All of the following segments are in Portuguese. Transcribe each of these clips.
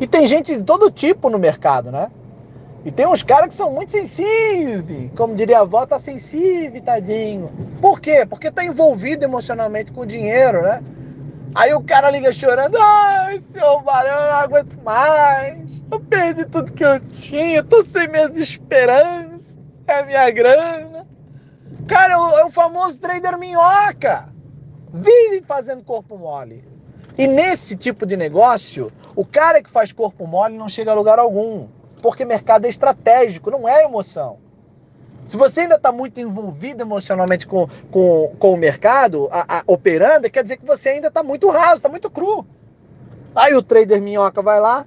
E tem gente de todo tipo no mercado, né? E tem uns caras que são muito sensíveis. Como diria a avó, tá sensível, tadinho. Por quê? Porque tá envolvido emocionalmente com o dinheiro, né? Aí o cara liga chorando, ai, seu Barão, eu não aguento mais. Eu perdi tudo que eu tinha, tô sem minhas esperanças, é a minha grana. Cara, é é o famoso trader minhoca. Vive fazendo corpo mole. E nesse tipo de negócio, o cara que faz corpo mole não chega a lugar algum porque mercado é estratégico, não é emoção. Se você ainda está muito envolvido emocionalmente com, com, com o mercado, a, a, operando, quer dizer que você ainda está muito raso, está muito cru. Aí o trader minhoca vai lá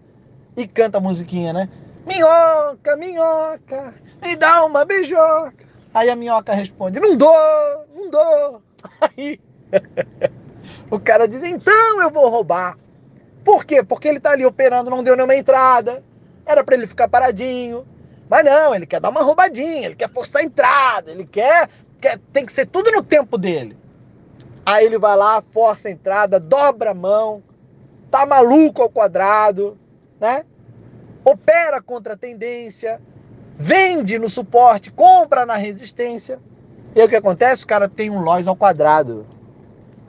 e canta a musiquinha, né? Minhoca, minhoca, me dá uma beijoca. Aí a minhoca responde: Não dou, não dou. Aí o cara diz: Então eu vou roubar. Por quê? Porque ele está ali operando, não deu nenhuma entrada. Era para ele ficar paradinho. Mas não, ele quer dar uma roubadinha, ele quer forçar a entrada, ele quer, quer. Tem que ser tudo no tempo dele. Aí ele vai lá, força a entrada, dobra a mão, tá maluco ao quadrado, né? Opera contra a tendência, vende no suporte, compra na resistência. E aí o que acontece? O cara tem um loss ao quadrado.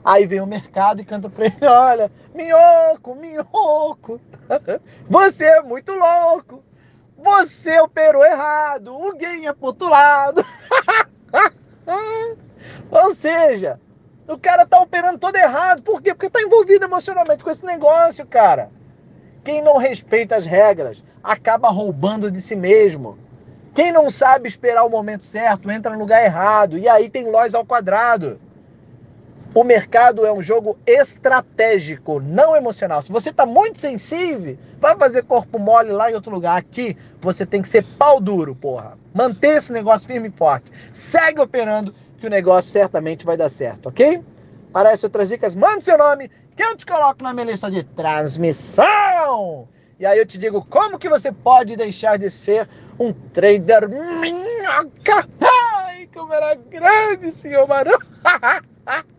Aí vem o mercado e canta pra ele: olha, minhoco, minhoco, você é muito louco, você operou errado, o game é lado. Ou seja, o cara tá operando todo errado. Por quê? Porque tá envolvido emocionalmente com esse negócio, cara. Quem não respeita as regras acaba roubando de si mesmo. Quem não sabe esperar o momento certo entra no lugar errado e aí tem lojas ao quadrado. O mercado é um jogo estratégico, não emocional. Se você está muito sensível, vai fazer corpo mole lá em outro lugar. Aqui, você tem que ser pau duro, porra. Manter esse negócio firme e forte. Segue operando, que o negócio certamente vai dar certo, ok? Essas outras dicas, mande seu nome, que eu te coloco na minha lista de transmissão. E aí eu te digo como que você pode deixar de ser um trader minhoca. Ai, como era grande, senhor Marão.